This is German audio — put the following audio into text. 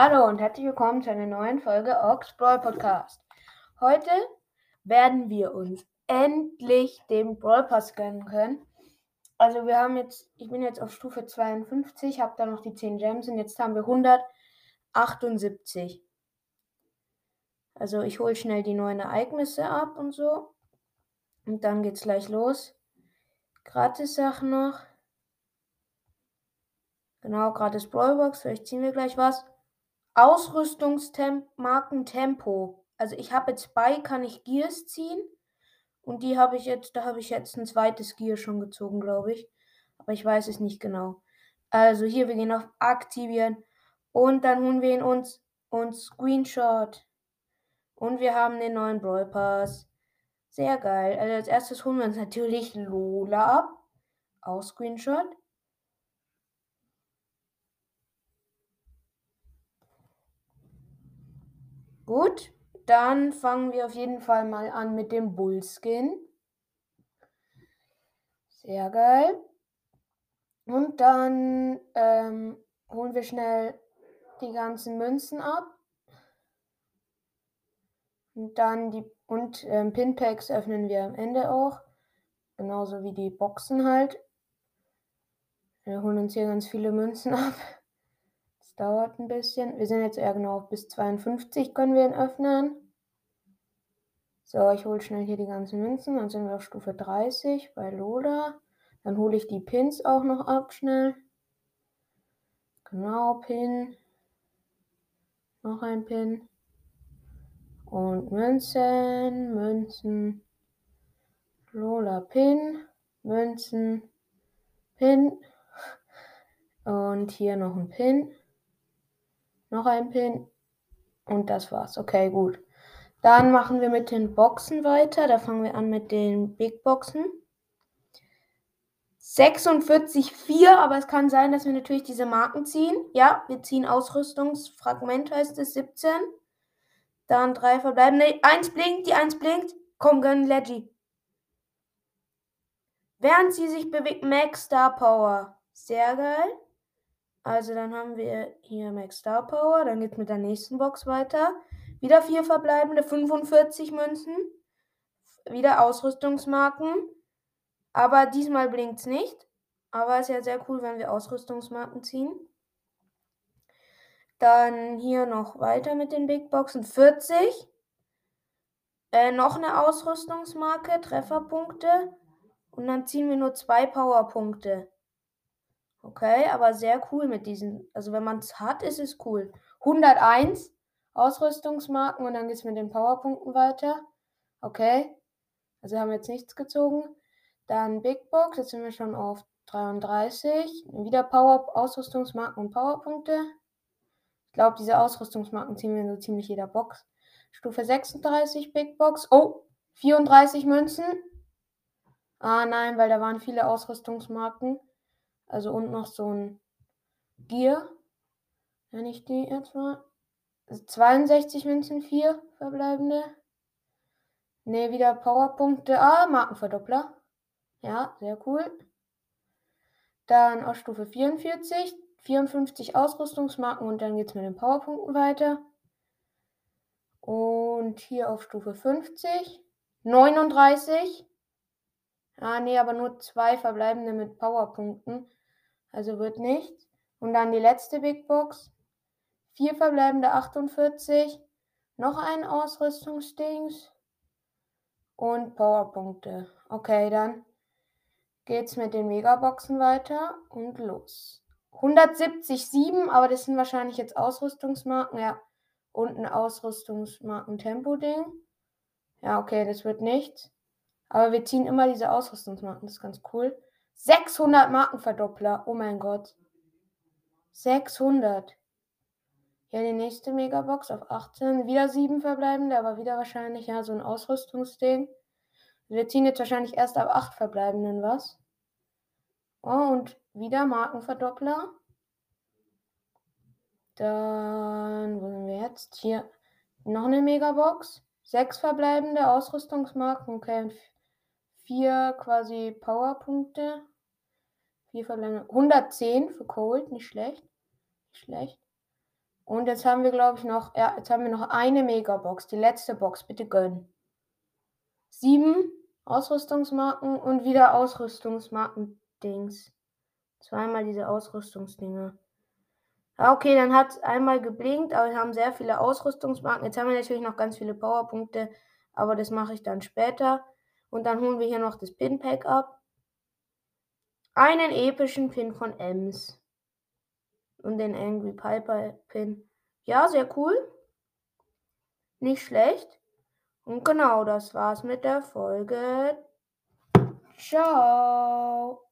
Hallo und herzlich willkommen zu einer neuen Folge Ox Brawl Podcast. Heute werden wir uns endlich den Brawl Pass gönnen können. Also wir haben jetzt, ich bin jetzt auf Stufe 52, habe da noch die 10 Gems und jetzt haben wir 178. Also ich hole schnell die neuen Ereignisse ab und so. Und dann geht's gleich los. Gratis Sachen noch. Genau, gratis Brawlbox. Vielleicht ziehen wir gleich was. Ausrüstungsmarken Tempo. Also ich habe jetzt bei, kann ich Gears ziehen. Und die habe ich jetzt, da habe ich jetzt ein zweites Gear schon gezogen, glaube ich. Aber ich weiß es nicht genau. Also hier, wir gehen auf Aktivieren. Und dann holen wir ihn uns und Screenshot. Und wir haben den neuen Brawl Pass. Sehr geil. Also als erstes holen wir uns natürlich Lola ab. Auch Screenshot. Gut, dann fangen wir auf jeden Fall mal an mit dem Bullskin. Sehr geil. Und dann ähm, holen wir schnell die ganzen Münzen ab. Und dann die und ähm, Pinpacks öffnen wir am Ende auch. Genauso wie die Boxen halt. Wir holen uns hier ganz viele Münzen ab dauert ein bisschen. Wir sind jetzt eher genau bis 52 können wir ihn öffnen. So, ich hole schnell hier die ganzen Münzen. Dann sind wir auf Stufe 30 bei Lola. Dann hole ich die Pins auch noch ab schnell. Genau, Pin. Noch ein Pin. Und Münzen, Münzen. Lola Pin, Münzen, Pin. Und hier noch ein Pin. Noch ein Pin. Und das war's. Okay, gut. Dann machen wir mit den Boxen weiter. Da fangen wir an mit den Big Boxen. 46,4, aber es kann sein, dass wir natürlich diese Marken ziehen. Ja, wir ziehen Ausrüstungsfragment, heißt es 17. Dann drei verbleiben. Eins blinkt, die eins blinkt. Komm, gönn Leggy. Während sie sich bewegt, Max Star Power. Sehr geil. Also dann haben wir hier Max Star Power. Dann geht es mit der nächsten Box weiter. Wieder vier verbleibende, 45 Münzen. Wieder Ausrüstungsmarken. Aber diesmal blinkt es nicht. Aber ist ja sehr cool, wenn wir Ausrüstungsmarken ziehen. Dann hier noch weiter mit den Big Boxen. 40. Äh, noch eine Ausrüstungsmarke, Trefferpunkte. Und dann ziehen wir nur zwei Powerpunkte. Okay, aber sehr cool mit diesen. Also wenn man es hat, ist es cool. 101 Ausrüstungsmarken und dann geht es mit den Powerpunkten weiter. Okay. Also haben wir jetzt nichts gezogen. Dann Big Box, jetzt sind wir schon auf 33. Wieder Power Ausrüstungsmarken und Powerpunkte. Ich glaube, diese Ausrüstungsmarken ziehen wir in so ziemlich jeder Box. Stufe 36 Big Box. Oh, 34 Münzen. Ah nein, weil da waren viele Ausrüstungsmarken. Also und noch so ein Gear. Wenn ich die jetzt mal. 62 Münzen, 4 verbleibende. Ne, wieder Powerpunkte. Ah, Markenverdoppler. Ja, sehr cool. Dann auf Stufe 44, 54 Ausrüstungsmarken und dann geht es mit den Powerpunkten weiter. Und hier auf Stufe 50, 39. Ah, nee, aber nur zwei verbleibende mit Powerpunkten. Also wird nichts. Und dann die letzte Big Box. Vier verbleibende 48. Noch ein Ausrüstungsdings. Und Powerpunkte. Okay, dann geht's mit den Megaboxen weiter und los. 177, aber das sind wahrscheinlich jetzt Ausrüstungsmarken, ja. Und ein Ausrüstungsmarken-Tempo-Ding. Ja, okay, das wird nichts. Aber wir ziehen immer diese Ausrüstungsmarken, das ist ganz cool. 600 Markenverdoppler. Oh mein Gott. 600. Ja, die nächste Megabox auf 18. Wieder 7 verbleibende, aber wieder wahrscheinlich ja so ein Ausrüstungsding. Wir ziehen jetzt wahrscheinlich erst ab 8 verbleibenden was. Oh, und wieder Markenverdoppler. Dann, wo sind wir jetzt? Hier noch eine Megabox. 6 verbleibende Ausrüstungsmarken. Okay, 4 quasi Powerpunkte. 4 verbleibende. 110 für Cold, nicht schlecht. Nicht schlecht. Und jetzt haben wir, glaube ich, noch, ja, jetzt haben wir noch eine Megabox, die letzte Box, bitte gönnen. Sieben Ausrüstungsmarken und wieder Ausrüstungsmarken-Dings. Zweimal diese Ausrüstungsdinger. Okay, dann hat es einmal geblinkt, aber wir haben sehr viele Ausrüstungsmarken. Jetzt haben wir natürlich noch ganz viele Powerpunkte, aber das mache ich dann später. Und dann holen wir hier noch das Pin-Pack ab. Einen epischen Pin von Ems. Und den Angry Piper Pin. Ja, sehr cool. Nicht schlecht. Und genau, das war's mit der Folge. Ciao.